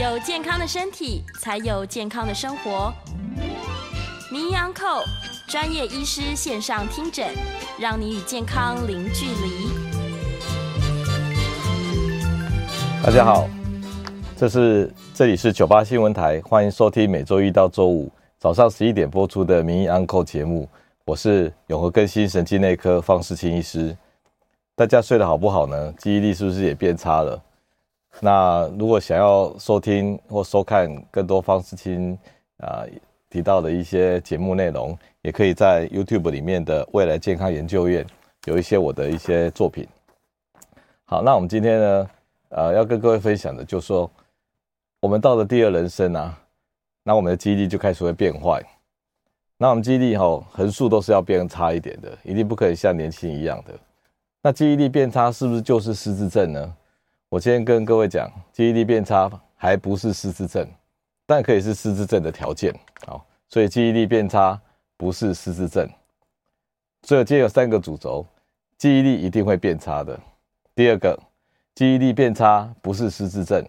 有健康的身体，才有健康的生活。名医安扣专业医师线上听诊，让你与健康零距离。大家好，这是这里是九八新闻台，欢迎收听每周一到周五早上十一点播出的名医安扣节目。我是永和更新神经内科方世清医师。大家睡得好不好呢？记忆力是不是也变差了？那如果想要收听或收看更多方识钦啊提到的一些节目内容，也可以在 YouTube 里面的未来健康研究院有一些我的一些作品。好，那我们今天呢，呃，要跟各位分享的就是说，我们到了第二人生啊，那我们的记忆力就开始会变坏。那我们记忆力吼，横竖都是要变差一点的，一定不可以像年轻一样的。那记忆力变差是不是就是失智症呢？我今天跟各位讲，记忆力变差还不是失智症，但可以是失智症的条件。好，所以记忆力变差不是失智症。所以今天有三个主轴，记忆力一定会变差的。第二个，记忆力变差不是失智症。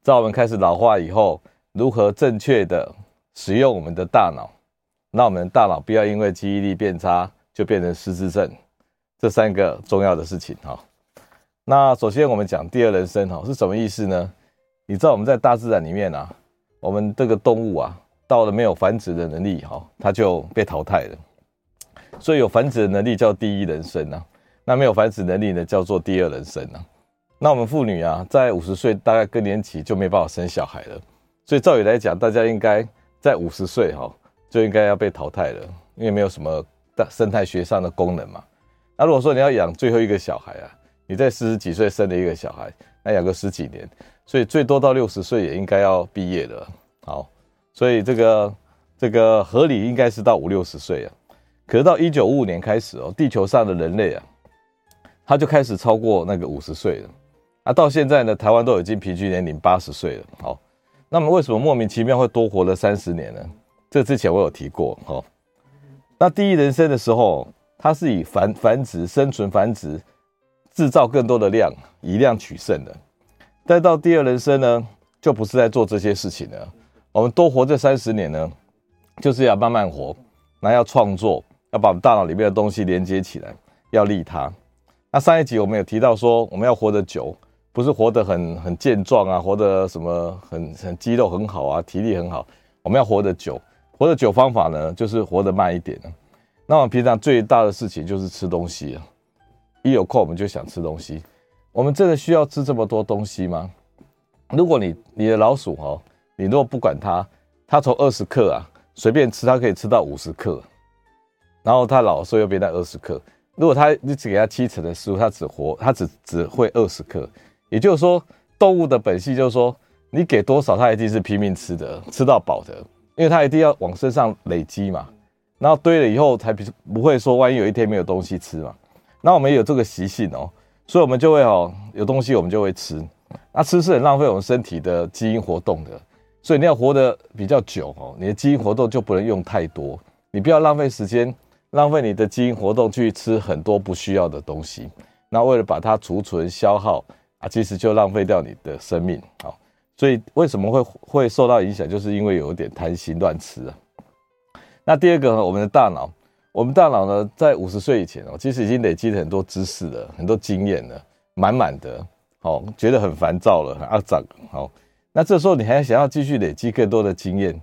在我们开始老化以后，如何正确的使用我们的大脑，让我们的大脑不要因为记忆力变差就变成失智症。这三个重要的事情哈。那首先我们讲第二人生哈是什么意思呢？你知道我们在大自然里面啊，我们这个动物啊，到了没有繁殖的能力哈，它就被淘汰了。所以有繁殖的能力叫第一人生啊，那没有繁殖能力呢叫做第二人生啊。那我们妇女啊，在五十岁大概更年期就没办法生小孩了，所以照理来讲，大家应该在五十岁哈就应该要被淘汰了，因为没有什么大生态学上的功能嘛。那如果说你要养最后一个小孩啊？你在四十几岁生了一个小孩，那养个十几年，所以最多到六十岁也应该要毕业了。好，所以这个这个合理应该是到五六十岁啊。可是到一九五五年开始哦，地球上的人类啊，他就开始超过那个五十岁了。啊，到现在呢，台湾都已经平均年龄八十岁了。好，那么为什么莫名其妙会多活了三十年呢？这之前我有提过。好，那第一人生的时候，它是以繁繁殖、生存、繁殖。制造更多的量，以量取胜的。但到第二人生呢，就不是在做这些事情了。我们多活这三十年呢，就是要慢慢活，那要创作，要把我们大脑里面的东西连接起来，要利他。那上一集我们有提到说，我们要活得久，不是活得很很健壮啊，活得什么很很肌肉很好啊，体力很好。我们要活得久，活得久方法呢，就是活得慢一点。那我们平常最大的事情就是吃东西啊。一有空我们就想吃东西，我们真的需要吃这么多东西吗？如果你你的老鼠哈，你如果不管它，它从二十克啊随便吃，它可以吃到五十克，然后它老的时候又变成二十克。如果它你只给它七成的食物，它只活它只只会二十克。也就是说，动物的本性就是说，你给多少它一定是拼命吃的，吃到饱的，因为它一定要往身上累积嘛，然后堆了以后才不不会说万一有一天没有东西吃嘛。那我们有这个习性哦，所以我们就会哦，有东西我们就会吃。那吃是很浪费我们身体的基因活动的，所以你要活得比较久哦，你的基因活动就不能用太多。你不要浪费时间，浪费你的基因活动去吃很多不需要的东西。那为了把它储存消耗啊，其实就浪费掉你的生命。好，所以为什么会会受到影响，就是因为有一点贪心乱吃啊。那第二个呢，我们的大脑。我们大脑呢，在五十岁以前哦，其实已经累积了很多知识了，很多经验了，满满的，哦，觉得很烦躁了，很阿杂，好，那这时候你还想要继续累积更多的经验，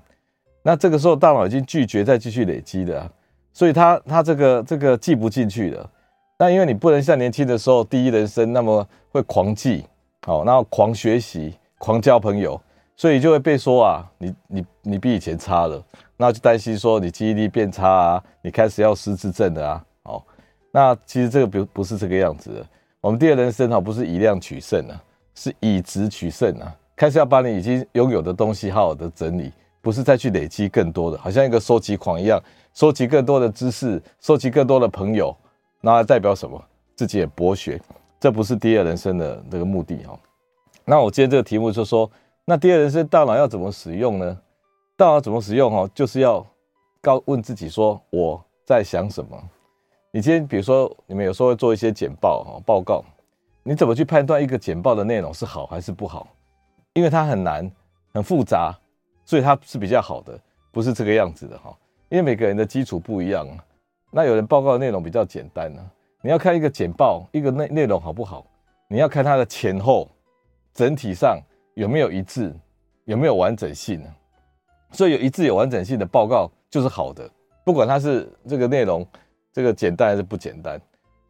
那这个时候大脑已经拒绝再继续累积的，所以它它这个这个记不进去了。那因为你不能像年轻的时候第一人生那么会狂记，好，然后狂学习，狂交朋友，所以就会被说啊，你你你比以前差了。那就担心说你记忆力变差啊，你开始要失智症的啊，哦，那其实这个不不是这个样子的。我们第二人生哈，不是以量取胜啊，是以质取胜啊。开始要把你已经拥有的东西好好的整理，不是再去累积更多的，好像一个收集狂一样，收集更多的知识，收集更多的朋友，那代表什么？自己也博学，这不是第二人生的这个目的哈。那我今天这个题目就说，那第二人生大脑要怎么使用呢？大脑怎么使用？哦，就是要告问自己说我在想什么。你今天比如说你们有时候会做一些简报哈报告，你怎么去判断一个简报的内容是好还是不好？因为它很难、很复杂，所以它是比较好的，不是这个样子的哈。因为每个人的基础不一样，那有人报告的内容比较简单呢。你要看一个简报，一个内内容好不好，你要看它的前后，整体上有没有一致，有没有完整性呢？所以有一致、有完整性的报告就是好的，不管它是这个内容这个简单还是不简单。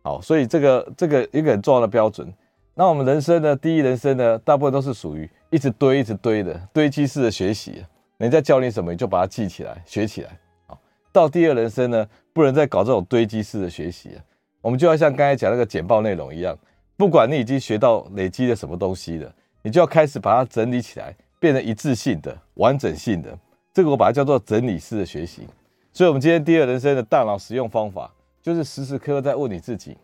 好，所以这个这个一个很重要的标准。那我们人生呢，第一人生呢，大部分都是属于一直堆、一直堆的堆积式的学习。人家教你什么，你就把它记起来、学起来。好，到第二人生呢，不能再搞这种堆积式的学习了。我们就要像刚才讲那个简报内容一样，不管你已经学到累积了什么东西了，你就要开始把它整理起来，变成一致性的、完整性的。这个我把它叫做整理式的学习。所以，我们今天第二人生的大脑使用方法，就是时时刻刻在问你自己：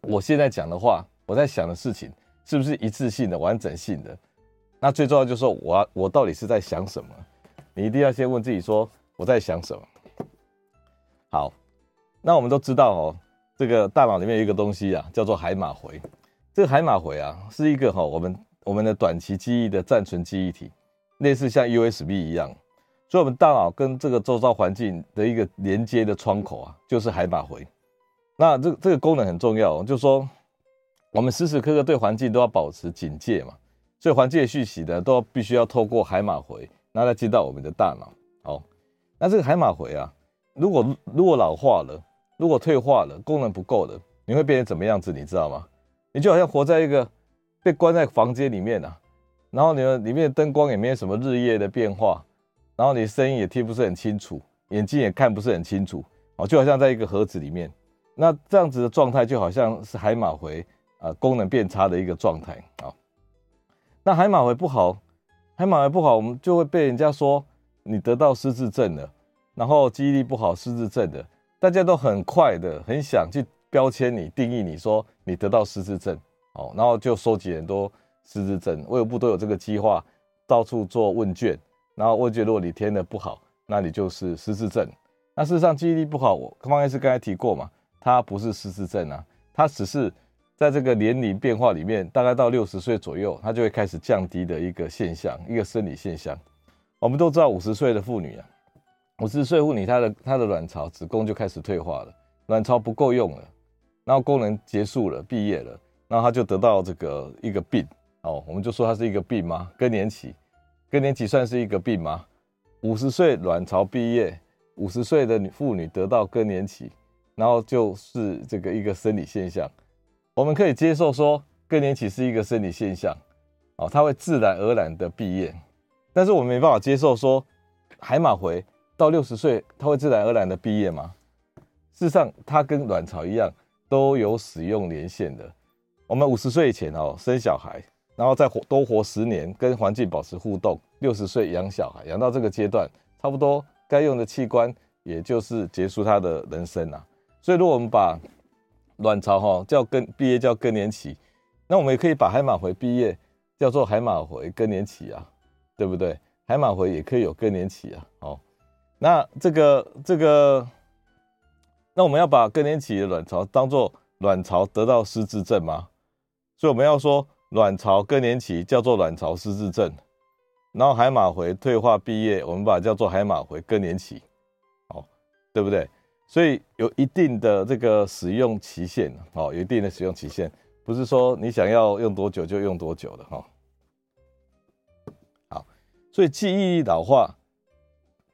我现在讲的话。我在想的事情是不是一致性的、完整性的？那最重要就是说，我我到底是在想什么？你一定要先问自己说我在想什么。好，那我们都知道哦，这个大脑里面有一个东西啊，叫做海马回。这个海马回啊，是一个哈我们我们的短期记忆的暂存记忆体，类似像 USB 一样。所以，我们大脑跟这个周遭环境的一个连接的窗口啊，就是海马回。那这这个功能很重要，就是说。我们时时刻刻对环境都要保持警戒嘛，所以环境的讯息呢，都必须要透过海马回，然后再进到我们的大脑。好，那这个海马回啊，如果如果老化了，如果退化了，功能不够了，你会变成怎么样子？你知道吗？你就好像活在一个被关在房间里面啊，然后你的里面的灯光也没有什么日夜的变化，然后你声音也听不是很清楚，眼睛也看不是很清楚，哦，就好像在一个盒子里面。那这样子的状态就好像是海马回。呃，功能变差的一个状态啊。那海马回不好，海马回不好，我们就会被人家说你得到失智症了，然后记忆力不好，失智症的，大家都很快的很想去标签你，定义你说你得到失智症，哦，然后就收集很多失智症，卫福部都有这个计划，到处做问卷，然后问卷如果你填的不好，那你就是失智症。那事实上记忆力不好，我方医师刚才提过嘛，它不是失智症啊，它只是。在这个年龄变化里面，大概到六十岁左右，它就会开始降低的一个现象，一个生理现象。我们都知道，五十岁的妇女啊，五十岁妇女她的她的卵巢、子宫就开始退化了，卵巢不够用了，然后功能结束了，毕业了，然后她就得到这个一个病哦，我们就说它是一个病吗？更年期，更年期算是一个病吗？五十岁卵巢毕业，五十岁的女妇女得到更年期，然后就是这个一个生理现象。我们可以接受说更年期是一个生理现象，哦，它会自然而然的毕业，但是我们没办法接受说海马回到六十岁它会自然而然的毕业吗？事实上，它跟卵巢一样都有使用年限的。我们五十岁以前哦生小孩，然后再活多活十年，跟环境保持互动，六十岁养小孩，养到这个阶段，差不多该用的器官也就是结束他的人生了。所以，如果我们把卵巢哈叫更毕业叫更年期，那我们也可以把海马回毕业叫做海马回更年期啊，对不对？海马回也可以有更年期啊。哦，那这个这个，那我们要把更年期的卵巢当做卵巢得到失智症吗？所以我们要说卵巢更年期叫做卵巢失智症，然后海马回退化毕业，我们把它叫做海马回更年期，哦，对不对？所以有一定的这个使用期限哦，有一定的使用期限，不是说你想要用多久就用多久的哈。好，所以记忆力老化，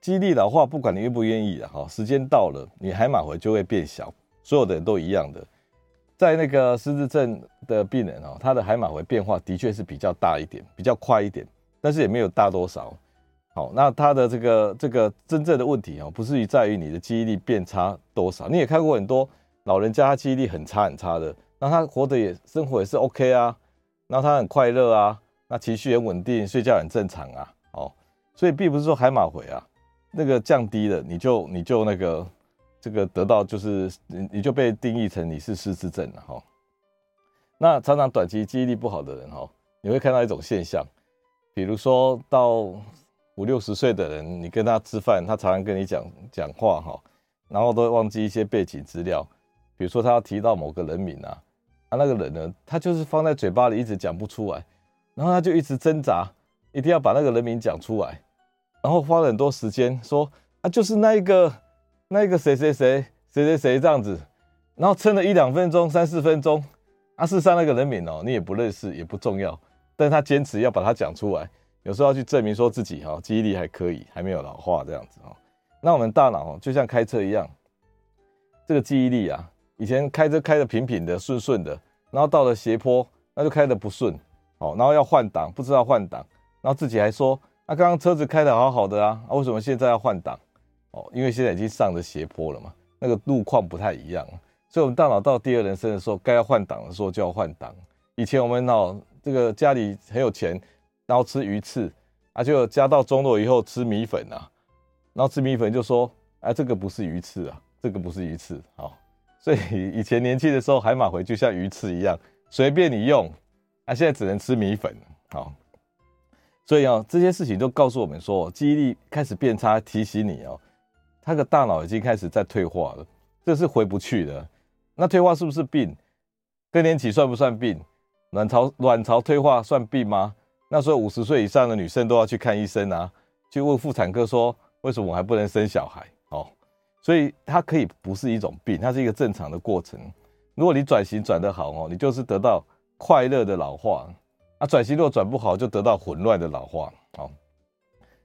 记忆力老化，不管你愿不愿意的哈，时间到了，你海马回就会变小，所有的人都一样的。在那个失智症的病人哦，他的海马回变化的确是比较大一点，比较快一点，但是也没有大多少。好，那他的这个这个真正的问题哦，不是于在于你的记忆力变差多少。你也看过很多老人家，他记忆力很差很差的，那他活得也生活也是 OK 啊，那他很快乐啊，那情绪很稳定，睡觉很正常啊。哦，所以并不是说海马回啊，那个降低了你就你就那个这个得到就是你你就被定义成你是失智症了哈。那常常短期记忆力不好的人哈，你会看到一种现象，比如说到。五六十岁的人，你跟他吃饭，他常常跟你讲讲话哈，然后都忘记一些背景资料，比如说他要提到某个人名啊，啊那个人呢，他就是放在嘴巴里一直讲不出来，然后他就一直挣扎，一定要把那个人名讲出来，然后花了很多时间说啊，就是那一个那一个谁谁谁谁谁谁这样子，然后撑了一两分钟、三四分钟，啊，事实上那个人名哦，你也不认识，也不重要，但他坚持要把它讲出来，有时候要去证明说自己哈记忆力还可以，还没有老化这样子哦。那我们大脑哦，就像开车一样，这个记忆力啊，以前开车开的平平的、顺顺的，然后到了斜坡，那就开的不顺，哦，然后要换挡，不知道换挡，然后自己还说，那刚刚车子开的好好的，啊，为什么现在要换挡？哦，因为现在已经上了斜坡了嘛，那个路况不太一样，所以我们大脑到第二人生的时候，该要换挡的时候就要换挡。以前我们哦，这个家里很有钱，然后吃鱼翅，啊，就家道中落以后吃米粉啊。然后吃米粉就说：“哎，这个不是鱼翅啊，这个不是鱼翅。”好，所以以前年轻的时候，海马回就像鱼翅一样，随便你用。啊，现在只能吃米粉。好，所以哦，这些事情都告诉我们说，记忆力开始变差，提醒你哦，他的大脑已经开始在退化了，这是回不去的。那退化是不是病？更年期算不算病？卵巢卵巢退化算病吗？那时候五十岁以上的女生都要去看医生啊，去问妇产科说。为什么我还不能生小孩？哦，所以它可以不是一种病，它是一个正常的过程。如果你转型转得好哦，你就是得到快乐的老化。啊，转型如果转不好，就得到混乱的老化。哦，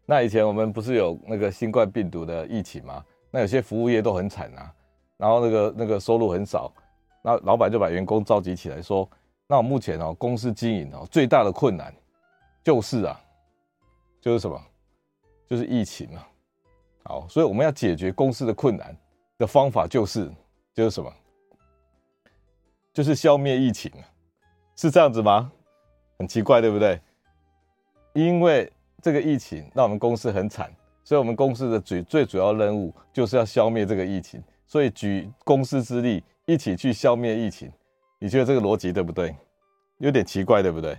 那以前我们不是有那个新冠病毒的疫情吗？那有些服务业都很惨啊，然后那个那个收入很少，那老板就把员工召集起来说：“那我目前哦，公司经营哦最大的困难就是啊，就是什么？就是疫情啊。”好，所以我们要解决公司的困难的方法就是，就是什么？就是消灭疫情，是这样子吗？很奇怪，对不对？因为这个疫情让我们公司很惨，所以我们公司的最最主要任务就是要消灭这个疫情，所以举公司之力一起去消灭疫情。你觉得这个逻辑对不对？有点奇怪，对不对？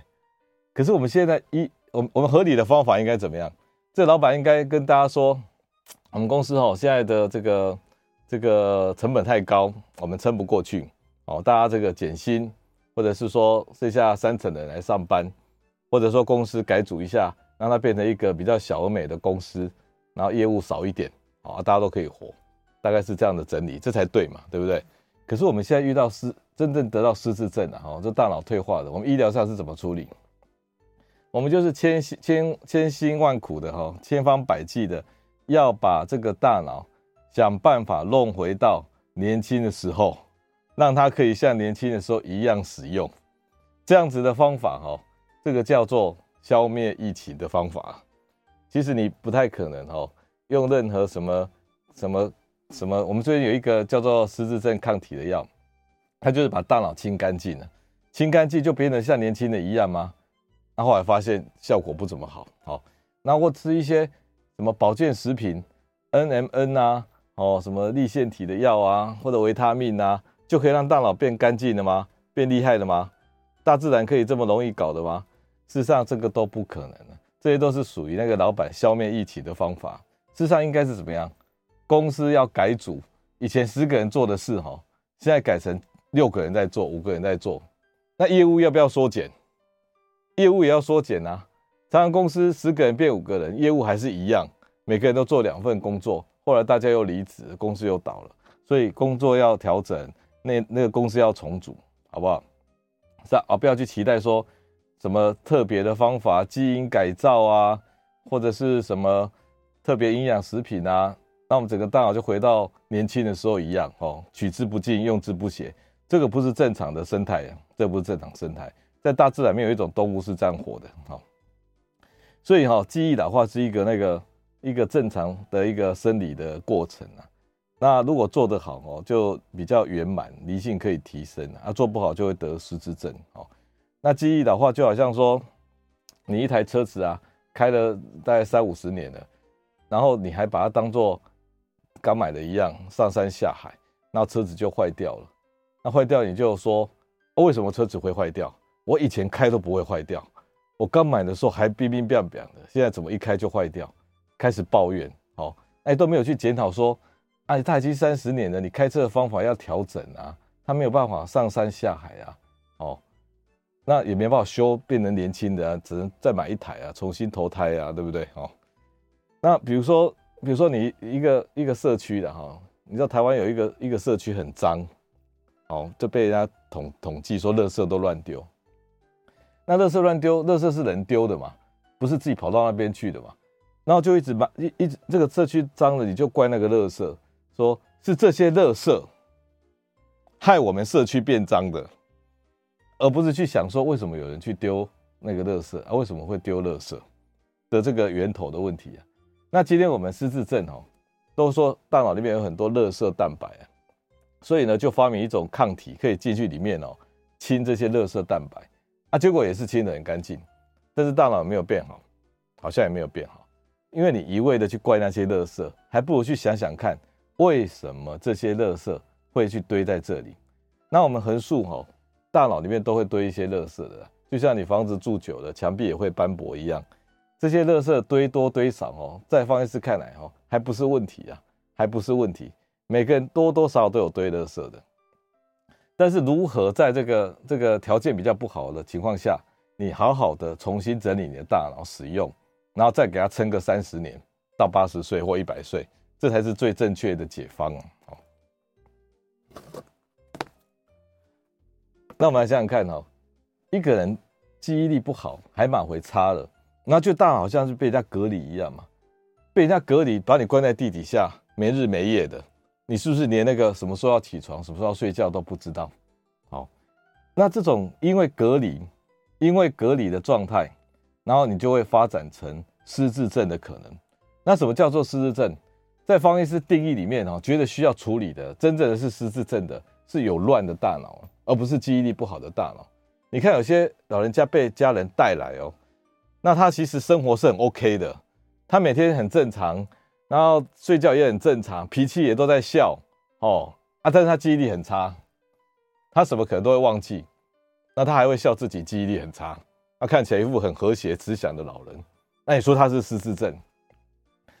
可是我们现在一，我们我们合理的方法应该怎么样？这老板应该跟大家说。我们公司哦，现在的这个这个成本太高，我们撑不过去哦。大家这个减薪，或者是说剩下三层的人来上班，或者说公司改组一下，让它变成一个比较小而美的公司，然后业务少一点啊，大家都可以活，大概是这样的整理，这才对嘛，对不对？可是我们现在遇到失真正得到失智症了哈，这大脑退化的，我们医疗上是怎么处理？我们就是千辛千千辛万苦的哈，千方百计的。要把这个大脑想办法弄回到年轻的时候，让它可以像年轻的时候一样使用，这样子的方法哈，这个叫做消灭疫情的方法。其实你不太可能哈，用任何什么什么什么，我们最近有一个叫做失智症抗体的药，它就是把大脑清干净了，清干净就变得像年轻的一样吗？那后来发现效果不怎么好，好，那我吃一些。什么保健食品，NMN 啊，哦，什么立腺体的药啊，或者维他命啊，就可以让大脑变干净了吗？变厉害了吗？大自然可以这么容易搞的吗？事实上，这个都不可能的。这些都是属于那个老板消灭疫情的方法。事实上，应该是怎么样？公司要改组，以前十个人做的事，哈，现在改成六个人在做，五个人在做。那业务要不要缩减？业务也要缩减啊。常常公司十个人变五个人，业务还是一样，每个人都做两份工作。后来大家又离职，公司又倒了，所以工作要调整，那那个公司要重组，好不好？是啊，不要去期待说什么特别的方法，基因改造啊，或者是什么特别营养食品啊，那我们整个大脑就回到年轻的时候一样哦，取之不尽，用之不竭。这个不是正常的生态，这不是正常生态，在大自然没有一种动物是这样活的，好。所以哈，记忆老化是一个那个一个正常的一个生理的过程啊。那如果做得好哦，就比较圆满，理性可以提升啊。做不好就会得失智症哦。那记忆的话就好像说，你一台车子啊，开了大概三五十年了，然后你还把它当做刚买的一样，上山下海，那车子就坏掉了。那坏掉你就说，哦，为什么车子会坏掉？我以前开都不会坏掉。我刚买的时候还冰冰冰冰的，现在怎么一开就坏掉？开始抱怨，哦，哎，都没有去检讨说，哎，他已经三十年了，你开车的方法要调整啊，它没有办法上山下海啊，哦，那也没办法修变成年轻的啊，只能再买一台啊，重新投胎啊，对不对？哦，那比如说，比如说你一个一个社区的哈，你知道台湾有一个一个社区很脏，哦，就被人家统统计说垃圾都乱丢。那垃圾乱丢，垃圾是人丢的嘛，不是自己跑到那边去的嘛？然后就一直把一一直这个社区脏了，你就怪那个垃圾，说是这些垃圾害我们社区变脏的。而不是去想说为什么有人去丢那个垃圾啊？为什么会丢垃圾的这个源头的问题啊？那今天我们失智症哦，都说大脑里面有很多垃圾蛋白啊，所以呢就发明一种抗体可以进去里面哦清这些垃圾蛋白啊，结果也是清得很干净，但是大脑没有变好，好像也没有变好，因为你一味的去怪那些垃圾，还不如去想想看为什么这些垃圾会去堆在这里。那我们横竖哦。大脑里面都会堆一些垃圾的，就像你房子住久了，墙壁也会斑驳一样。这些垃圾堆多堆少哦，在方医师看来哦，还不是问题啊，还不是问题。每个人多多少少都有堆垃圾的，但是如何在这个这个条件比较不好的情况下，你好好的重新整理你的大脑使用，然后再给它撑个三十年到八十岁或一百岁，这才是最正确的解方哦。那我们来想想看哦，一个人记忆力不好，海马回差了，那就大脑好像是被人家隔离一样嘛，被人家隔离，把你关在地底下，没日没夜的，你是不是连那个什么时候要起床、什么时候要睡觉都不知道？好，那这种因为隔离，因为隔离的状态，然后你就会发展成失智症的可能。那什么叫做失智症？在方医师定义里面哦，觉得需要处理的，真正的是失智症的，是有乱的大脑。而不是记忆力不好的大脑。你看，有些老人家被家人带来哦，那他其实生活是很 OK 的，他每天很正常，然后睡觉也很正常，脾气也都在笑哦啊，但是他记忆力很差，他什么可能都会忘记，那他还会笑自己记忆力很差，他看起来一副很和谐慈祥的老人。那你说他是失智症？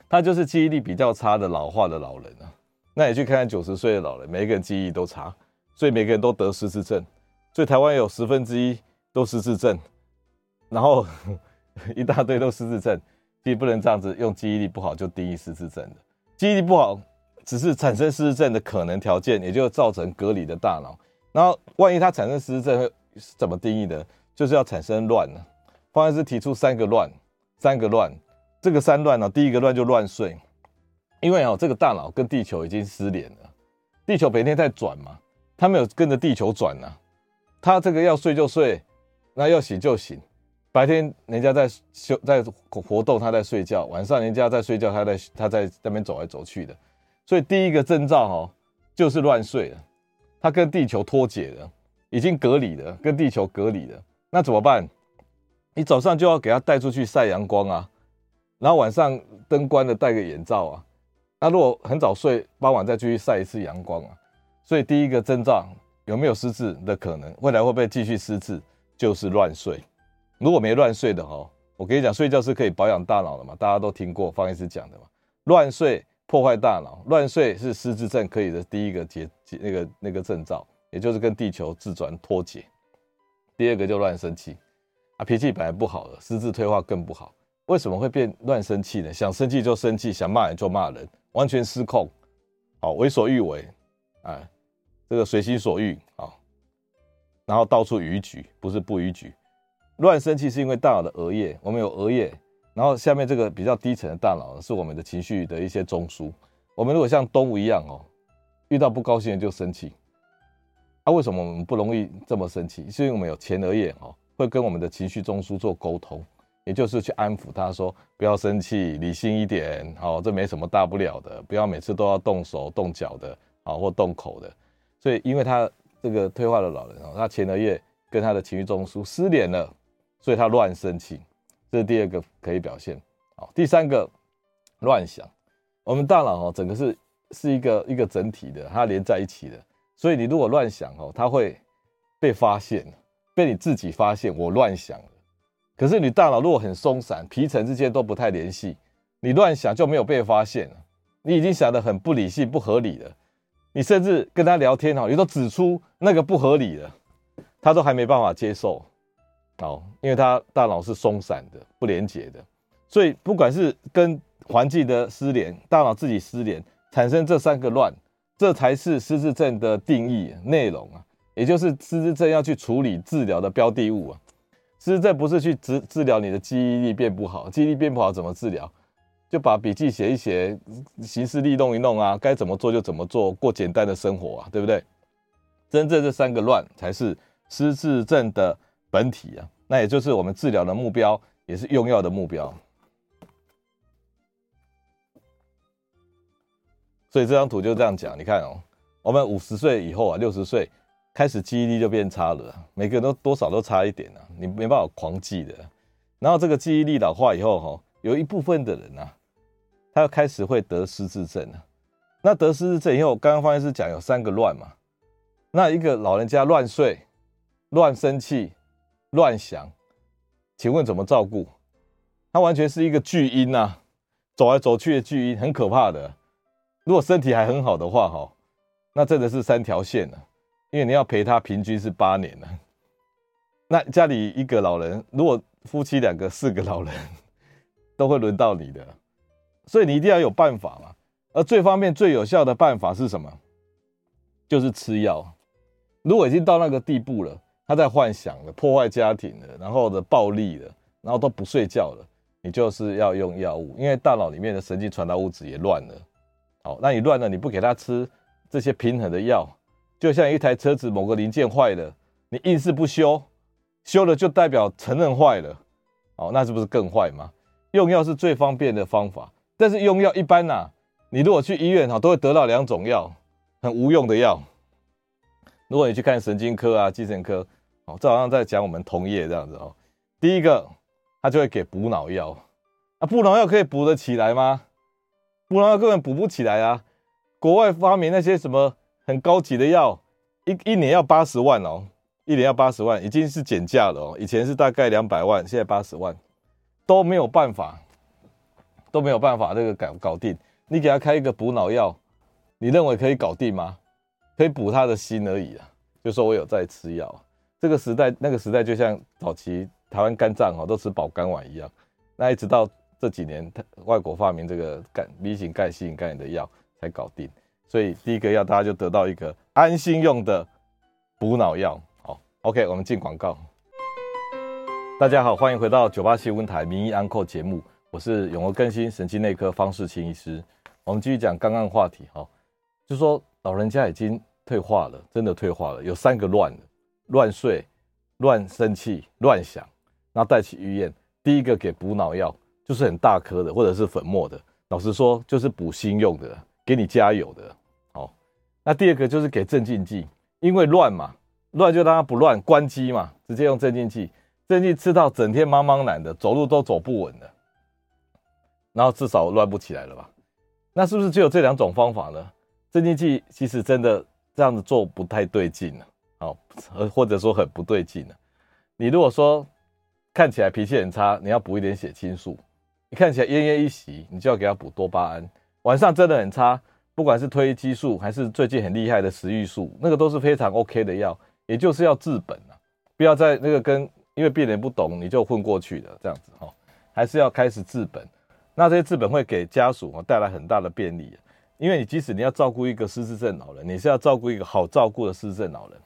他就是记忆力比较差的老化的老人啊。那你去看看九十岁的老人，每一个人记忆都差。所以每个人都得失智症，所以台湾有十分之一都失智症，然后 一大堆都失智症，其实不能这样子用记忆力不好就定义失智症的。记忆力不好只是产生失智症的可能条件，也就造成隔离的大脑。然后万一它产生失智症是怎么定义的？就是要产生乱了。方医师提出三个乱，三个乱，这个三乱呢，第一个乱就乱睡，因为哦这个大脑跟地球已经失联了，地球每天在转嘛。他没有跟着地球转呐，他这个要睡就睡，那要醒就醒。白天人家在休在活动，他在睡觉；晚上人家在睡觉，他在他在那边走来走去的。所以第一个征兆哦，就是乱睡了，他跟地球脱节了，已经隔离了，跟地球隔离了。那怎么办？你早上就要给他带出去晒阳光啊，然后晚上灯关了戴个眼罩啊。那如果很早睡，傍晚再继续晒一次阳光啊。所以第一个征兆有没有失智的可能？未来会不会继续失智？就是乱睡。如果没乱睡的哈，我跟你讲，睡觉是可以保养大脑的嘛，大家都听过方医师讲的嘛。乱睡破坏大脑，乱睡是失智症可以的第一个结那个那个征兆，也就是跟地球自转脱节。第二个就乱生气啊，脾气本来不好的，失智退化更不好。为什么会变乱生气呢？想生气就生气，想骂人就骂人，完全失控，好为所欲为，哎。这个随心所欲啊，然后到处逾矩，不是不逾矩，乱生气是因为大脑的额叶，我们有额叶，然后下面这个比较低层的大脑是我们的情绪的一些中枢。我们如果像动物一样哦，遇到不高兴的就生气，啊，为什么我们不容易这么生气？是因为我们有前额叶哦，会跟我们的情绪中枢做沟通，也就是去安抚他说不要生气，理性一点，好，这没什么大不了的，不要每次都要动手动脚的，好，或动口的。所以，因为他这个退化的老人哦，他前额叶跟他的情绪中枢失联了，所以他乱生气，这是第二个可以表现。好，第三个乱想。我们大脑哦，整个是是一个一个整体的，它连在一起的。所以你如果乱想哦，它会被发现，被你自己发现我乱想了。可是你大脑如果很松散，皮层之间都不太联系，你乱想就没有被发现。你已经想得很不理性、不合理了。你甚至跟他聊天哈，你都指出那个不合理的，他都还没办法接受，哦，因为他大脑是松散的、不连接的，所以不管是跟环境的失联，大脑自己失联，产生这三个乱，这才是失智症的定义内容啊，也就是失智症要去处理治疗的标的物啊。失智症不是去治治疗你的记忆力变不好，记忆力变不好怎么治疗？就把笔记写一写，行事历弄一弄啊，该怎么做就怎么做，过简单的生活啊，对不对？真正这三个乱才是失智症的本体啊，那也就是我们治疗的目标，也是用药的目标。所以这张图就这样讲，你看哦，我们五十岁以后啊，六十岁开始记忆力就变差了，每个人都多少都差一点啊，你没办法狂记的。然后这个记忆力老化以后哈，有一部分的人啊。他要开始会得失智症了。那得失智症，因为我刚刚方医师讲有三个乱嘛。那一个老人家乱睡、乱生气、乱想，请问怎么照顾？他完全是一个巨婴呐，走来走去的巨婴，很可怕的。如果身体还很好的话，哈，那真的是三条线了，因为你要陪他平均是八年了。那家里一个老人，如果夫妻两个、四个老人，都会轮到你的。所以你一定要有办法嘛，而最方便、最有效的办法是什么？就是吃药。如果已经到那个地步了，他在幻想了、破坏家庭了，然后的暴力了，然后都不睡觉了，你就是要用药物，因为大脑里面的神经传导物质也乱了。好，那你乱了，你不给他吃这些平衡的药，就像一台车子某个零件坏了，你硬是不修，修了就代表承认坏了，好，那是不是更坏吗？用药是最方便的方法。但是用药一般呐、啊，你如果去医院哈，都会得到两种药，很无用的药。如果你去看神经科啊、精神科，哦，这好像在讲我们同业这样子哦。第一个，他就会给补脑药，啊，补脑药可以补得起来吗？补脑药根本补不起来啊！国外发明那些什么很高级的药，一一年要八十万哦，一年要八十万，已经是减价了哦。以前是大概两百万，现在八十万，都没有办法。都没有办法这个搞搞定，你给他开一个补脑药，你认为可以搞定吗？可以补他的心而已啊，就说我有在吃药。这个时代，那个时代就像早期台湾肝脏哦都吃保肝丸一样，那一直到这几年，他外国发明这个肝 B 型肝、C 型肝炎的药才搞定。所以第一个药大家就得到一个安心用的补脑药。好，OK，我们进广告。大家好，欢迎回到九八新闻台名医安扣节目。我是永和更新神经内科方世清医师，我们继续讲刚刚话题哈，就说老人家已经退化了，真的退化了，有三个乱：乱睡、乱生气、乱想，那带去医院。第一个给补脑药，就是很大颗的或者是粉末的，老实说就是补心用的，给你加油的。好，那第二个就是给镇静剂，因为乱嘛，乱就让它不乱，关机嘛，直接用镇静剂，镇静吃到整天茫茫然的，走路都走不稳的。然后至少乱不起来了吧？那是不是只有这两种方法呢？镇静剂其实真的这样子做不太对劲了，好，或者说很不对劲了。你如果说看起来脾气很差，你要补一点血清素；你看起来奄奄一息，你就要给他补多巴胺。晚上真的很差，不管是褪黑激素还是最近很厉害的食欲素，那个都是非常 OK 的药，也就是要治本啊，不要在那个跟因为病人不懂你就混过去的这样子哈，还是要开始治本。那这些资本会给家属啊带来很大的便利，因为你即使你要照顾一个失智症老人，你是要照顾一个好照顾的失智症老人。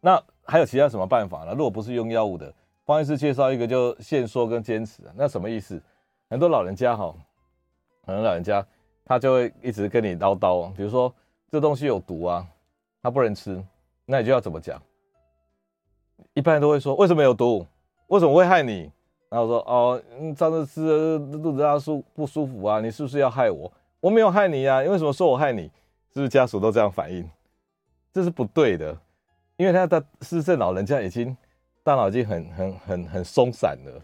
那还有其他什么办法呢？如果不是用药物的，方医师介绍一个就限缩跟坚持。那什么意思？很多老人家哈，很多老人家他就会一直跟你叨叨，比如说这东西有毒啊，他不能吃，那你就要怎么讲？一般人都会说，为什么有毒？为什么会害你？然后说哦，上次吃肚子拉舒不舒服啊，你是不是要害我？我没有害你呀，啊，你为什么说我害你？是不是家属都这样反应？这是不对的，因为他的失智老人家已经大脑已经很很很很松散了，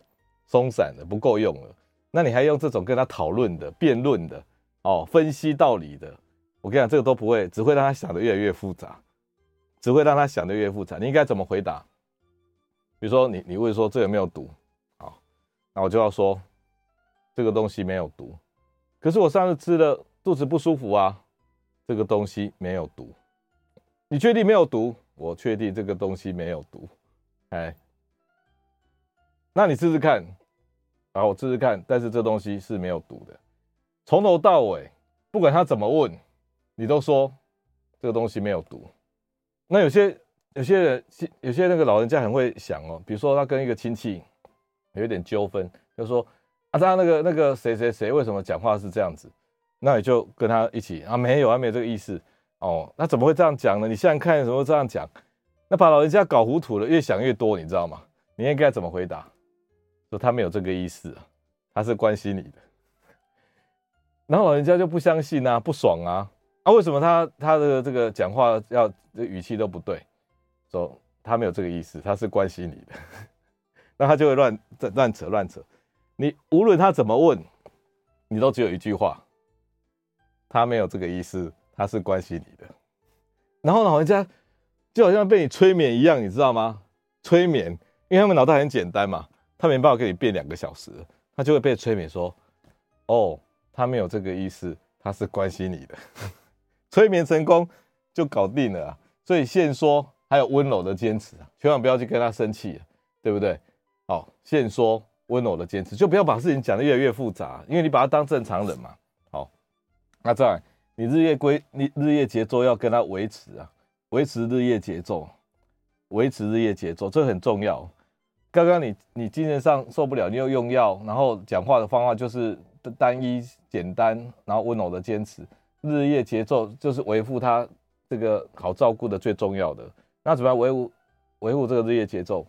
松散了不够用了。那你还用这种跟他讨论的、辩论的、哦分析道理的，我跟你讲，这个都不会，只会让他想的越来越复杂，只会让他想的越复杂。你应该怎么回答？比如说你你问说这有没有毒？那我就要说，这个东西没有毒，可是我上次吃了肚子不舒服啊，这个东西没有毒，你确定没有毒？我确定这个东西没有毒，哎，那你试试看，啊，我试试看，但是这东西是没有毒的，从头到尾，不管他怎么问，你都说这个东西没有毒。那有些有些人，有些那个老人家很会想哦，比如说他跟一个亲戚有一点纠纷，就说啊，他那个那个谁谁谁为什么讲话是这样子？那你就跟他一起啊，没有啊，没有这个意思哦，那怎么会这样讲呢？你现在看怎么会这样讲？那把老人家搞糊涂了，越想越多，你知道吗？你应该怎么回答？说他没有这个意思啊，他是关心你的。然后老人家就不相信啊，不爽啊，啊，为什么他他的这个讲话要这语气都不对？说他没有这个意思，他是关心你的，那他就会乱乱扯乱扯。你无论他怎么问，你都只有一句话，他没有这个意思，他是关心你的。然后老人家。就好像被你催眠一样，你知道吗？催眠，因为他们脑袋很简单嘛，他没办法给你变两个小时，他就会被催眠说：“哦，他没有这个意思，他是关心你的。”催眠成功就搞定了啊。所以现说还有温柔的坚持啊，千万不要去跟他生气，对不对？好，现说温柔的坚持，就不要把事情讲得越来越复杂，因为你把他当正常人嘛。好，那再来，你日夜规，你日夜节奏要跟他维持啊。维持日夜节奏，维持日夜节奏，这很重要。刚刚你你精神上受不了，你又用药，然后讲话的方法就是单一简单，然后温柔的坚持。日夜节奏就是维护他这个好照顾的最重要的。那怎么样维护维护这个日夜节奏？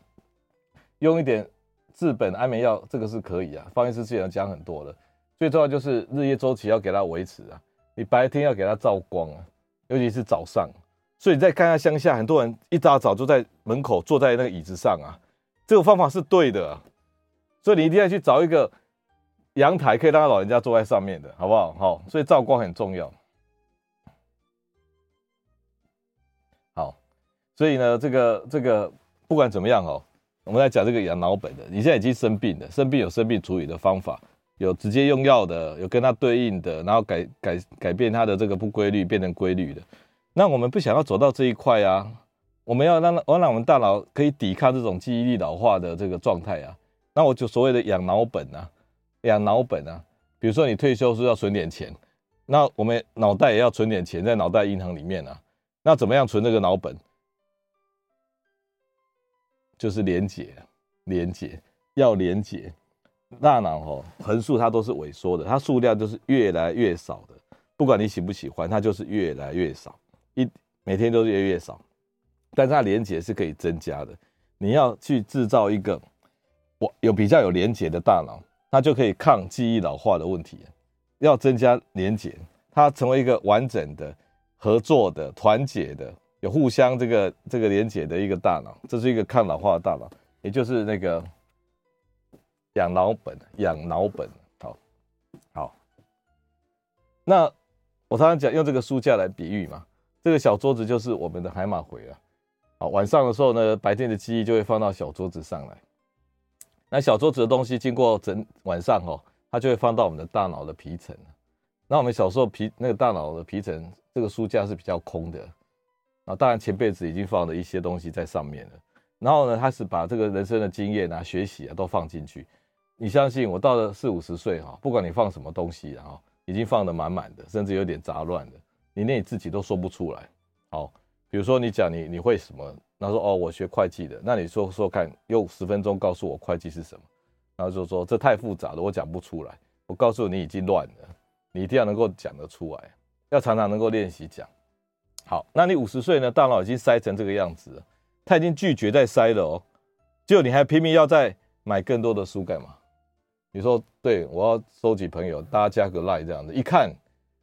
用一点治本安眠药，这个是可以啊。方医师之前讲很多的，最重要就是日夜周期要给他维持啊。你白天要给他照光啊，尤其是早上。所以你再看下乡下，很多人一大早就在门口坐在那个椅子上啊，这个方法是对的啊。所以你一定要去找一个阳台，可以让老人家坐在上面的，好不好？好，所以照光很重要。好，所以呢，这个这个不管怎么样哦，我们来讲这个养脑本的。你现在已经生病了，生病有生病处理的方法，有直接用药的，有跟它对应的，然后改改改变它的这个不规律变成规律的。那我们不想要走到这一块啊，我们要让我让我们大脑可以抵抗这种记忆力老化的这个状态啊。那我就所谓的养脑本啊，养脑本啊。比如说你退休是要存点钱，那我们脑袋也要存点钱在脑袋银行里面啊。那怎么样存这个脑本？就是连结，连结要连结。大脑哦，横竖它都是萎缩的，它数量就是越来越少的。不管你喜不喜欢，它就是越来越少。一每天都是越来越少，但是它连结是可以增加的。你要去制造一个我有比较有连结的大脑，它就可以抗记忆老化的问题。要增加连结，它成为一个完整的、合作的、团结的、有互相这个这个连结的一个大脑，这是一个抗老化的大脑，也就是那个养脑本，养脑本。好，好，那我常常讲用这个书架来比喻嘛。这个小桌子就是我们的海马回啊，好，晚上的时候呢，白天的记忆就会放到小桌子上来。那小桌子的东西经过整晚上哦，它就会放到我们的大脑的皮层。那我们小时候皮那个大脑的皮层，这个书架是比较空的啊。当然前辈子已经放了一些东西在上面了。然后呢，他是把这个人生的经验啊、学习啊都放进去。你相信我，到了四五十岁哈，不管你放什么东西，然后已经放得满满的，甚至有点杂乱的。你连你自己都说不出来，好，比如说你讲你你会什么，他说哦我学会计的，那你说说看，用十分钟告诉我会计是什么，然后就说这太复杂了，我讲不出来。我告诉你，你已经乱了，你一定要能够讲得出来，要常常能够练习讲。好，那你五十岁呢，大脑已经塞成这个样子了，他已经拒绝再塞了哦，就你还拼命要再买更多的书干嘛？你说对，我要收集朋友，大家加个 like 这样子，一看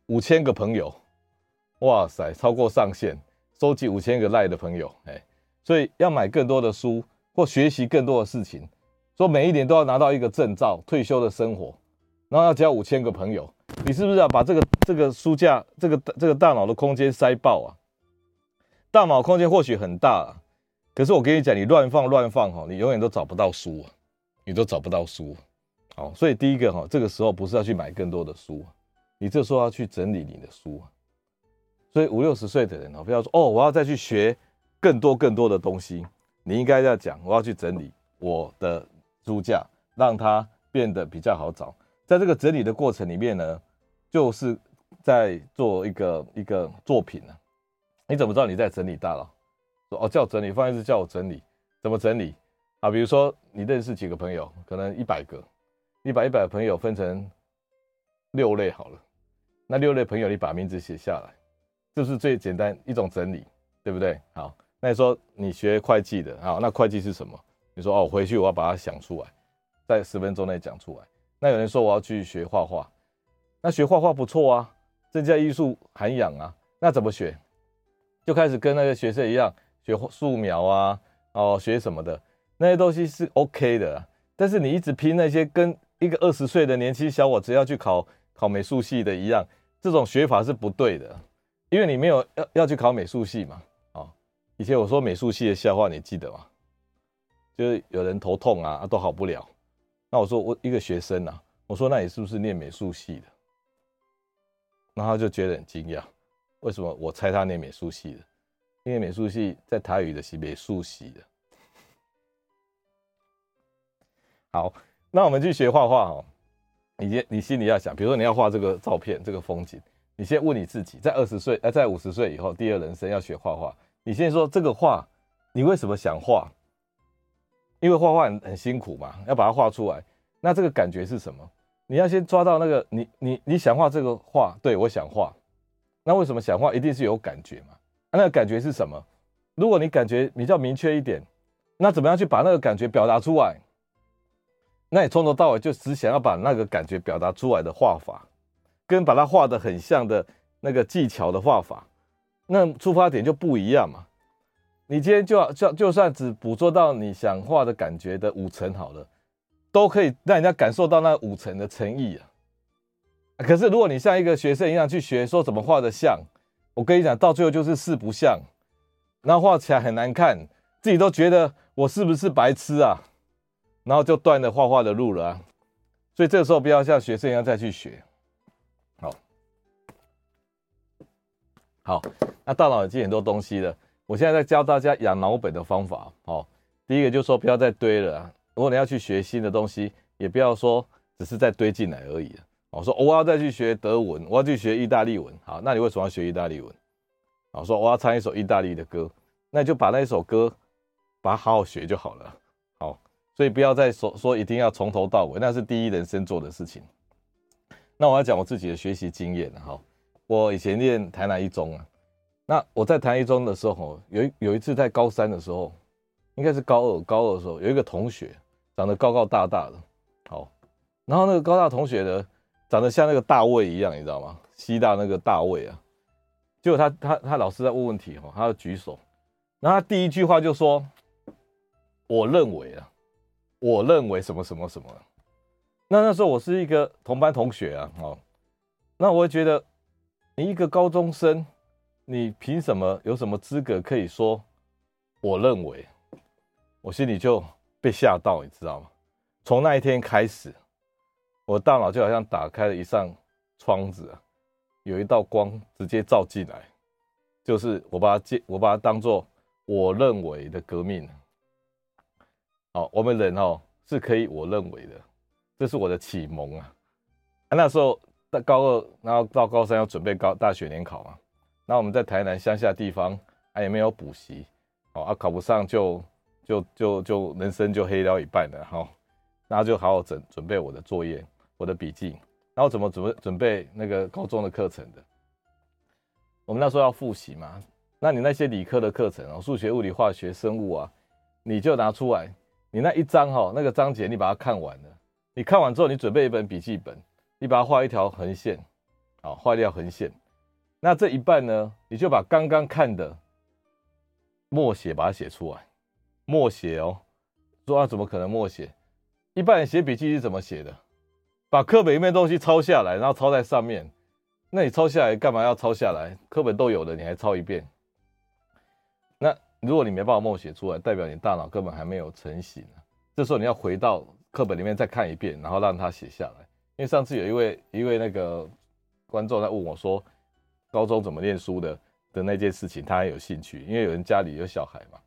五千个朋友。哇塞，超过上限，收集五千个赖的朋友，哎，所以要买更多的书或学习更多的事情，说每一年都要拿到一个证照，退休的生活，然后要交五千个朋友，你是不是要把这个这个书架，这个这个大脑的空间塞爆啊？大脑空间或许很大啊，可是我跟你讲，你乱放乱放哈，你永远都找不到书啊，你都找不到书，好，所以第一个哈，这个时候不是要去买更多的书，你这时候要去整理你的书。所以五六十岁的人哦，不要说哦，我要再去学更多更多的东西。你应该要讲，我要去整理我的书架，让它变得比较好找。在这个整理的过程里面呢，就是在做一个一个作品呢。你怎么知道你在整理大脑？说哦，叫我整理，方医师叫我整理，怎么整理啊？比如说你认识几个朋友，可能一百个，你把一百个朋友分成六类好了，那六类朋友你把名字写下来，这是最简单一种整理，对不对？好，那你说你学会计的，好，那会计是什么？你说哦，回去我要把它想出来，在十分钟内讲出来。那有人说我要去学画画，那学画画不错啊，增加艺术涵养啊。那怎么学？就开始跟那个学生一样学素描啊，哦，学什么的那些东西是 OK 的。但是你一直拼那些跟一个二十岁的年轻小伙子要去考考美术系的一样，这种学法是不对的，因为你没有要要去考美术系嘛。哦，以前我说美术系的笑话，你记得吗？就是有人头痛啊，都好不了。那我说我一个学生啊，我说那你是不是念美术系的？然后他就觉得很惊讶，为什么我猜他念美术系的？因为美术系在台语的是美术系的。好，那我们去学画画哦。你先你心里要想，比如说你要画这个照片，这个风景，你先问你自己，在二十岁，呃，在五十岁以后，第二人生要学画画，你先说这个画，你为什么想画？因为画画很很辛苦嘛，要把它画出来。那这个感觉是什么？你要先抓到那个你你你想画这个画，对，我想画。那为什么想画？一定是有感觉嘛？那个感觉是什么？如果你感觉比较明确一点，那怎么样去把那个感觉表达出来？那你从头到尾就只想要把那个感觉表达出来的画法，跟把它画得很像的那个技巧的画法，那出发点就不一样嘛。你今天就要就就算只捕捉到你想画的感觉的五成好了，都可以让人家感受到那五成的诚意啊。可是如果你像一个学生一样去学说怎么画的像，我跟你讲，到最后就是四不像，那画起来很难看，自己都觉得我是不是白痴啊？然后就断了画画的路了。所以这个时候不要像学生一样再去学。好，好，那大脑已经很多东西了。我现在在教大家养脑本的方法，哦，第一个就是说不要再堆了。如果你要去学新的东西，也不要说只是在堆进来而已。我说我要再去学德文，我要去学意大利文，好，那你为什么要学意大利文？我说我要唱一首意大利的歌，那你就把那首歌把它好好学就好了。好，所以不要再说说一定要从头到尾，那是第一人生做的事情。那我要讲我自己的学习经验，哈，我以前念台南一中啊。那我在台一中的时候，有有一次在高三的时候，应该是高二高二的时候，有一个同学长得高高大大的，好，然后那个高大同学呢，长得像那个大卫一样，你知道吗？西大那个大卫啊，结果他他他老师在问问题哦，他要举手，然后他第一句话就说：“我认为啊，我认为什么什么什么。”那那时候我是一个同班同学啊，哦，那我会觉得你一个高中生。你凭什么有什么资格可以说？我认为，我心里就被吓到，你知道吗？从那一天开始，我大脑就好像打开了一扇窗子，有一道光直接照进来，就是我把它接，我把它当做我认为的革命。好，我们人哦是可以我认为的，这是我的启蒙啊。那时候在高二，然后到高三要准备高大学联考嘛。那我们在台南乡下地方，啊也没有补习，哦啊考不上就就就就人生就黑掉一半了哈，然后就好好准准备我的作业，我的笔记，然后怎么准备准备那个高中的课程的？我们那时候要复习嘛，那你那些理科的课程哦，数学、物理、化学、生物啊，你就拿出来，你那一章哈，那个章节你把它看完了，你看完之后你准备一本笔记本，你把它画一条横线，好，画一条横线。那这一半呢，你就把刚刚看的默写，把它写出来。默写哦，说啊，怎么可能默写？一般人写笔记是怎么写的？把课本里面东西抄下来，然后抄在上面。那你抄下来干嘛要抄下来？课本都有的，你还抄一遍？那如果你没办法默写出来，代表你大脑根本还没有成型。这时候你要回到课本里面再看一遍，然后让它写下来。因为上次有一位一位那个观众在问我说。高中怎么念书的的那件事情，他很有兴趣，因为有人家里有小孩嘛。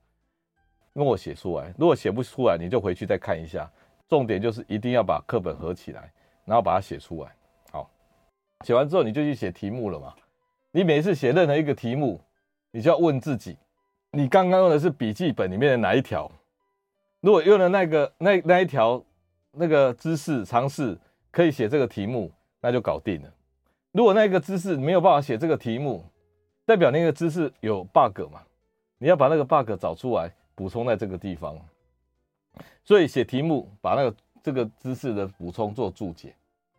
那我写出来，如果写不出来，你就回去再看一下，重点就是一定要把课本合起来，然后把它写出来。好，写完之后你就去写题目了嘛。你每次写任何一个题目，你就要问自己，你刚刚用的是笔记本里面的哪一条？如果用的那个那那一条那个知识常识可以写这个题目，那就搞定了。如果那个知识没有办法写这个题目，代表那个知识有 bug 嘛？你要把那个 bug 找出来，补充在这个地方。所以写题目，把那个这个知识的补充做注解。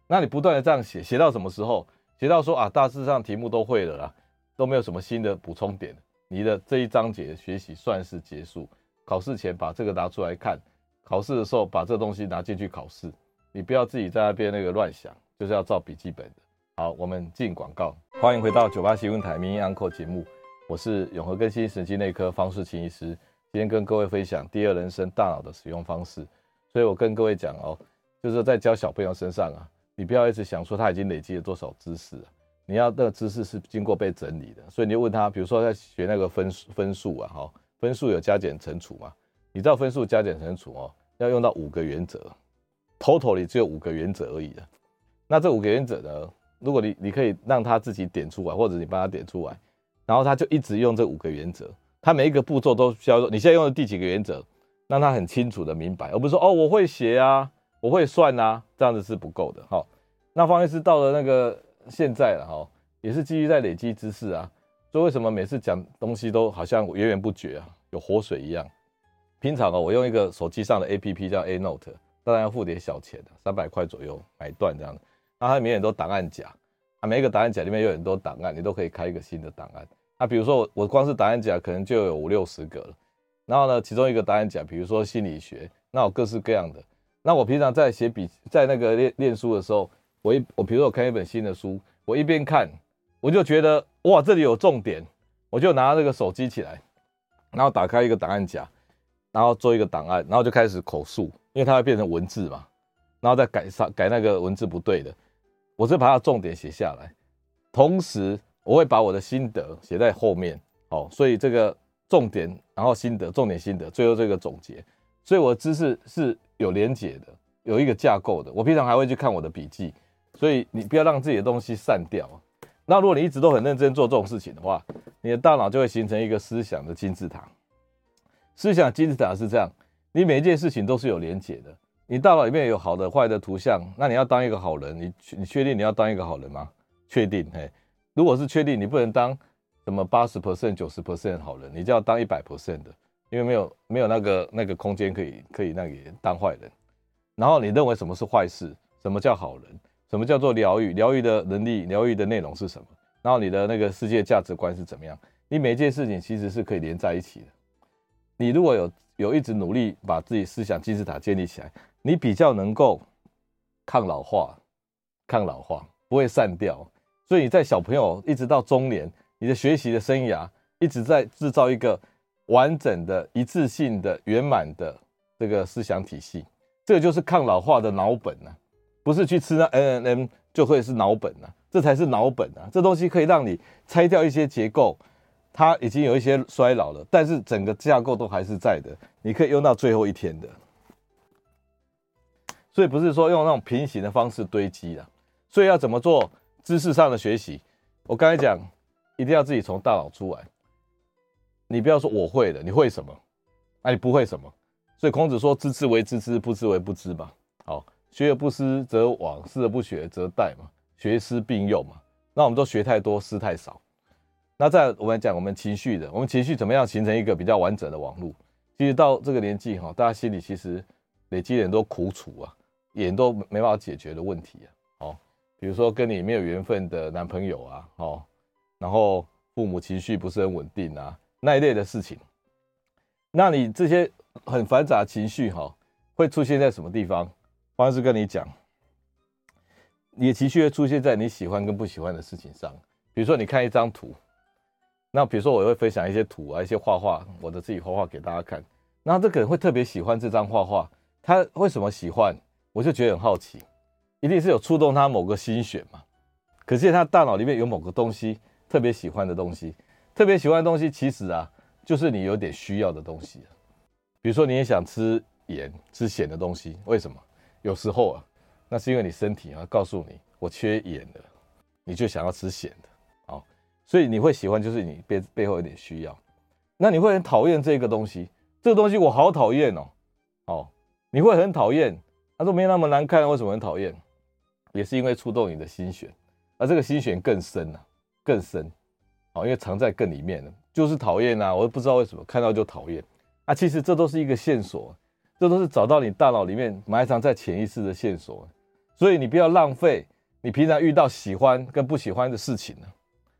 那你不断的这样写，写到什么时候？写到说啊，大致上题目都会了啦，都没有什么新的补充点。你的这一章节学习算是结束。考试前把这个拿出来看，考试的时候把这东西拿进去考试。你不要自己在那边那个乱想，就是要照笔记本的。好，我们进广告。欢迎回到九八新闻台民医 Uncle 节目，我是永和更新神经内科方世清医师。今天跟各位分享第二人生大脑的使用方式，所以我跟各位讲哦，就是在教小朋友身上啊，你不要一直想说他已经累积了多少知识，你要那个知识是经过被整理的，所以你就问他，比如说在学那个分分数啊，哈，分数有加减乘除嘛，你知道分数加减乘除哦，要用到五个原则，total 里只有五个原则而已的，那这五个原则呢，如果你你可以让他自己点出来，或者你帮他点出来，然后他就一直用这五个原则。他每一个步骤都需要说，你现在用的第几个原则，让他很清楚的明白，而不是说哦，我会写啊，我会算啊，这样子是不够的。好，那方医师到了那个现在了哈，也是继续在累积知识啊。所以为什么每次讲东西都好像源源不绝啊，有活水一样？平常哦，我用一个手机上的 APP 叫 A Note，当然要付点小钱的，三百块左右买断这样的。那它里面很多档案夹，啊，每一个档案夹里面有很多档案，你都可以开一个新的档案。那比如说我我光是答案夹可能就有五六十个了，然后呢，其中一个答案夹，比如说心理学，那我各式各样的。那我平常在写笔，在那个练练书的时候，我一我比如说我看一本新的书，我一边看，我就觉得哇，这里有重点，我就拿这个手机起来，然后打开一个档案夹，然后做一个档案，然后就开始口述，因为它会变成文字嘛，然后再改上改那个文字不对的，我就把它重点写下来，同时。我会把我的心得写在后面，好，所以这个重点，然后心得，重点心得，最后这个总结，所以我的知识是有连结的，有一个架构的。我平常还会去看我的笔记，所以你不要让自己的东西散掉。那如果你一直都很认真做这种事情的话，你的大脑就会形成一个思想的金字塔。思想金字塔是这样，你每一件事情都是有连结的。你大脑里面有好的、坏的图像，那你要当一个好人，你你确定你要当一个好人吗？确定，嘿。如果是确定你不能当什么八十 percent、九十 percent 好人，你就要当一百 percent 的，因为没有没有那个那个空间可以可以那个当坏人。然后你认为什么是坏事？什么叫好人？什么叫做疗愈？疗愈的能力、疗愈的内容是什么？然后你的那个世界价值观是怎么样？你每件事情其实是可以连在一起的。你如果有有一直努力把自己思想金字塔建立起来，你比较能够抗老化，抗老化不会散掉。所以你在小朋友一直到中年，你的学习的生涯一直在制造一个完整的、一致性的、圆满的这个思想体系，这个就是抗老化的脑本呐，不是去吃那 N N M 就会是脑本呐，这才是脑本啊！这东西可以让你拆掉一些结构，它已经有一些衰老了，但是整个架构都还是在的，你可以用到最后一天的。所以不是说用那种平行的方式堆积的，所以要怎么做？知识上的学习，我刚才讲，一定要自己从大脑出来。你不要说我会的，你会什么？那、你不会什么？所以孔子说：“知之为知之，不知为不知嘛。”好，学而不思则罔，思而不学则殆嘛。学思并用嘛。那我们都学太多，思太少。那再我们讲我们情绪的，我们情绪怎么样形成一个比较完整的网络？其实到这个年纪哈，大家心里其实累积很多苦楚啊，也都没办法解决的问题啊。哦比如说跟你没有缘分的男朋友啊，哦，然后父母情绪不是很稳定啊，那一类的事情，那你这些很繁杂情绪哈，会出现在什么地方？方医师跟你讲，你的情绪会出现在你喜欢跟不喜欢的事情上。比如说你看一张图，那比如说我会分享一些图啊，一些画画，我的自己画画给大家看，那这个人会特别喜欢这张画画，他为什么喜欢？我就觉得很好奇。一定是有触动他某个心弦嘛？可是他大脑里面有某个东西特别喜欢的东西，特别喜欢的东西，其实啊，就是你有点需要的东西。比如说，你也想吃盐、吃咸的东西。为什么？有时候啊，那是因为你身体啊告诉你我缺盐了，你就想要吃咸的。好，所以你会喜欢，就是你背背后有点需要。那你会很讨厌这个东西，这个东西我好讨厌哦。哦，你会很讨厌，他说没那么难看，为什么很讨厌？也是因为触动你的心弦，而这个心弦更深啊，更深。哦，因为藏在更里面了，就是讨厌啊！我也不知道为什么看到就讨厌啊！其实这都是一个线索，这都是找到你大脑里面埋藏在潜意识的线索。所以你不要浪费你平常遇到喜欢跟不喜欢的事情呢，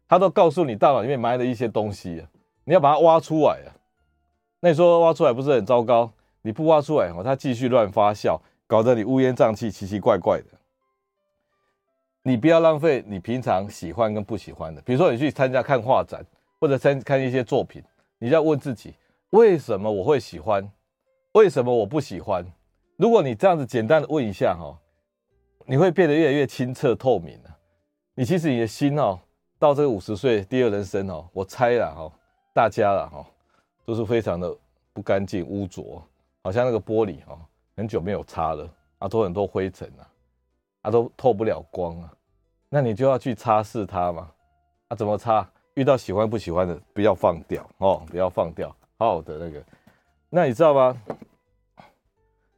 他都告诉你大脑里面埋的一些东西啊，你要把它挖出来啊！那你说挖出来不是很糟糕？你不挖出来哦，它继续乱发酵，搞得你乌烟瘴气、奇奇怪怪的。你不要浪费你平常喜欢跟不喜欢的，比如说你去参加看画展，或者参看一些作品，你就要问自己，为什么我会喜欢？为什么我不喜欢？如果你这样子简单的问一下哈，你会变得越来越清澈透明了。你其实你的心哦，到这个五十岁第二人生哦，我猜了哈，大家了哈，都是非常的不干净污浊，好像那个玻璃哈，很久没有擦了啊，都很多灰尘啊。它、啊、都透不了光啊，那你就要去擦拭它嘛。啊，怎么擦？遇到喜欢不喜欢的，不要放掉哦，不要放掉，好好的那个。那你知道吗？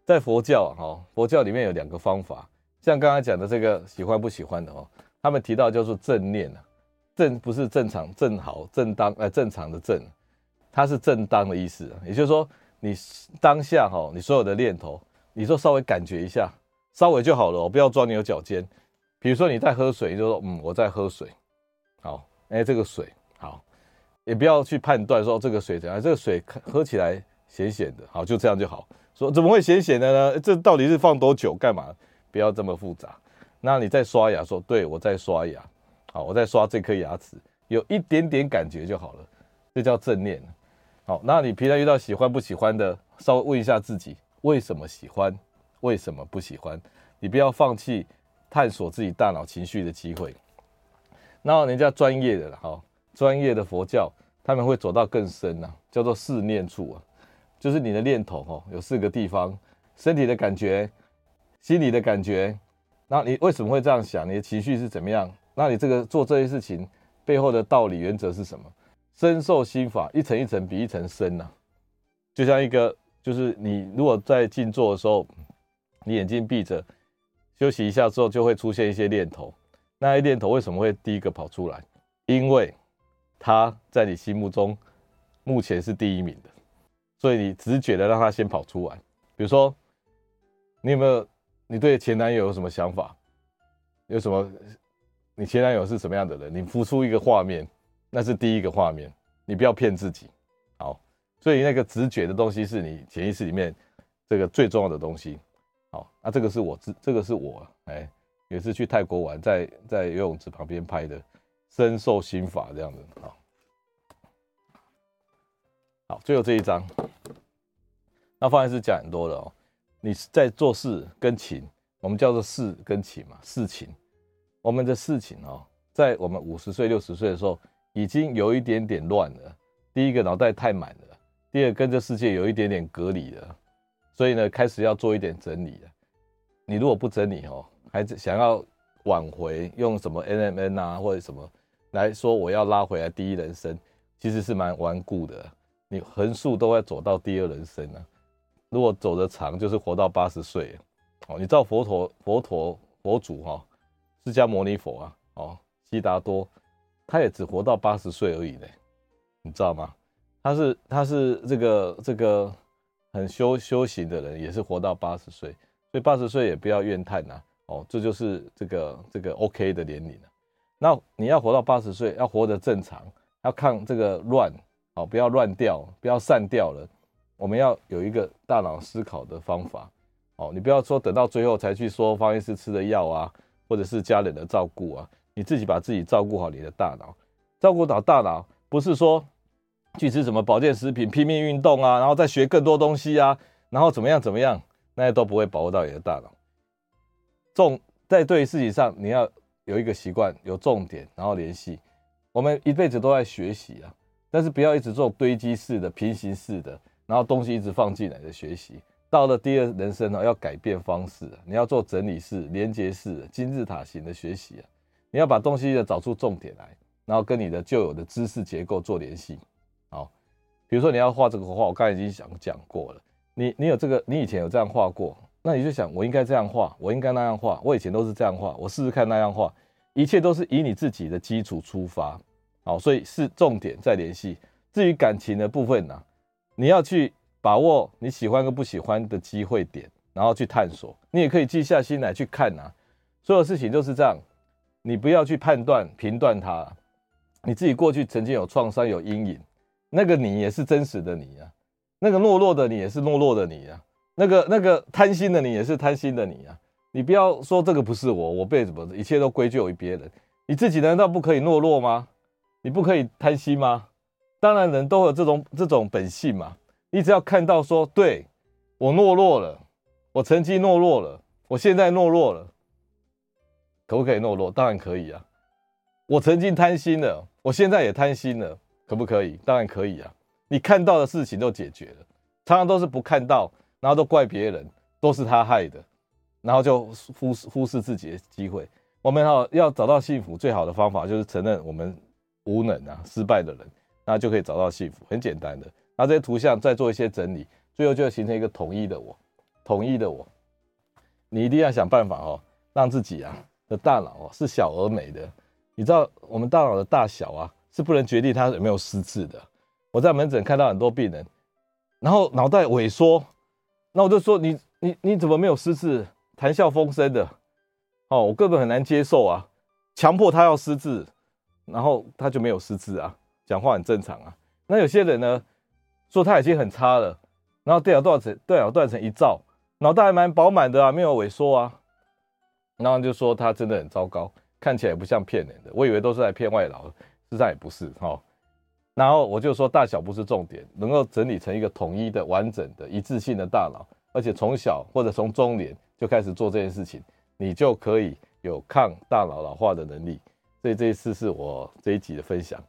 在佛教啊，哈，佛教里面有两个方法，像刚才讲的这个喜欢不喜欢的哦，他们提到叫做正念啊，正不是正常、正好、正当，呃，正常的正，它是正当的意思。也就是说，你当下哈，你所有的念头，你就稍微感觉一下。稍微就好了，我不要钻牛角尖。比如说你在喝水，你就说嗯，我在喝水，好，哎，这个水好，也不要去判断说这个水怎样，这个水喝起来咸咸的，好，就这样就好。说怎么会咸咸的呢？这到底是放多久？干嘛？不要这么复杂。那你在刷牙，说对，我在刷牙，好，我在刷这颗牙齿，有一点点感觉就好了，这叫正念。好，那你平常遇到喜欢不喜欢的，稍微问一下自己，为什么喜欢？为什么不喜欢？你不要放弃探索自己大脑情绪的机会。那人家专业的哈，专业的佛教他们会走到更深呐，叫做四念处啊，就是你的念头哦，有四个地方：身体的感觉、心理的感觉。那你为什么会这样想？你的情绪是怎么样？那你这个做这些事情背后的道理原则是什么？深受心法一层一层比一层深呐，就像一个，就是你如果在静坐的时候。你眼睛闭着，休息一下之后，就会出现一些念头。那些念头为什么会第一个跑出来？因为它在你心目中目前是第一名的，所以你直觉的让它先跑出来。比如说，你有没有你对前男友有什么想法？有什么？你前男友是什么样的人？你浮出一个画面，那是第一个画面。你不要骗自己。好，所以那个直觉的东西是你潜意识里面这个最重要的东西。好，那这个是我，这这个是我，哎，也是去泰国玩，在在游泳池旁边拍的，身受心法这样子。好，好，最后这一张，那方案是讲很多的哦。你在做事跟情，我们叫做事跟情嘛，事情。我们的事情哦，在我们五十岁、六十岁的时候，已经有一点点乱了。第一个脑袋太满了，第二跟这世界有一点点隔离了。所以呢，开始要做一点整理了。你如果不整理哦，还是想要挽回，用什么 NMN 啊或者什么来说，我要拉回来第一人生，其实是蛮顽固的。你横竖都会走到第二人生啊。如果走得长，就是活到八十岁哦。你知道佛陀、佛陀、佛祖哈，释迦牟尼佛啊，哦，悉达多，他也只活到八十岁而已呢。你知道吗？他是他是这个这个。很修修行的人也是活到八十岁，所以八十岁也不要怨叹呐、啊。哦，这就是这个这个 OK 的年龄了。那你要活到八十岁，要活得正常，要抗这个乱，哦，不要乱掉，不要散掉了。我们要有一个大脑思考的方法。哦，你不要说等到最后才去说方医师吃的药啊，或者是家人的照顾啊，你自己把自己照顾好你的大脑，照顾好大脑，不是说。去吃什么保健食品，拼命运动啊，然后再学更多东西啊，然后怎么样怎么样，那些都不会保护到你的大脑。重在对于事情上，你要有一个习惯，有重点，然后联系。我们一辈子都在学习啊，但是不要一直做堆积式的、平行式的，然后东西一直放进来的学习。到了第二人生呢，要改变方式，你要做整理式、连接式、金字塔型的学习啊，你要把东西呢找出重点来，然后跟你的旧有的知识结构做联系。好，比如说你要画这个画，我刚才已经想讲过了，你你有这个，你以前有这样画过，那你就想我应该这样画，我应该那样画，我以前都是这样画，我试试看那样画，一切都是以你自己的基础出发。好，所以是重点再联系。至于感情的部分呢，你要去。把握你喜欢跟不喜欢的机会点，然后去探索。你也可以静下心来去看啊，所有事情都是这样，你不要去判断、评断它。你自己过去曾经有创伤、有阴影，那个你也是真实的你啊，那个懦弱的你也是懦弱的你啊，那个那个贪心的你也是贪心的你啊。你不要说这个不是我，我被什么，一切都归咎于别人。你自己难道不可以懦弱吗？你不可以贪心吗？当然，人都有这种这种本性嘛。你只要看到说，对，我懦弱了，我曾经懦弱了，我现在懦弱了，可不可以懦弱？当然可以啊。我曾经贪心了，我现在也贪心了，可不可以？当然可以啊。你看到的事情都解决了，常常都是不看到，然后都怪别人，都是他害的，然后就忽视忽视自己的机会。我们哈要找到幸福，最好的方法就是承认我们无能啊，失败的人，那就可以找到幸福，很简单的。那这些图像再做一些整理，最后就会形成一个统一的我，统一的我。你一定要想办法哦，让自己啊的大脑哦是小而美的。你知道我们大脑的大小啊是不能决定它有没有失智的。我在门诊看到很多病人，然后脑袋萎缩，那我就说你你你怎么没有失智？谈笑风生的哦，我根本很难接受啊，强迫他要失智，然后他就没有失智啊，讲话很正常啊。那有些人呢？说他已经很差了，然后电脑断层，电脑断层一照，脑袋还蛮饱满的啊，没有萎缩啊，然后就说他真的很糟糕，看起来不像骗人的，我以为都是来骗外劳，实际上也不是哈。然后我就说大小不是重点，能够整理成一个统一的、完整的、一致性的大脑，而且从小或者从中年就开始做这件事情，你就可以有抗大脑老化的能力。所以这一次是我这一集的分享。